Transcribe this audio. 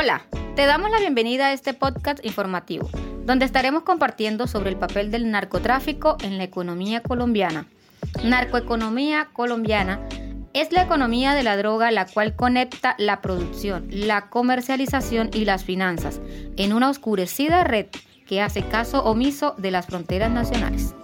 Hola, te damos la bienvenida a este podcast informativo, donde estaremos compartiendo sobre el papel del narcotráfico en la economía colombiana. Narcoeconomía colombiana es la economía de la droga la cual conecta la producción, la comercialización y las finanzas en una oscurecida red que hace caso omiso de las fronteras nacionales.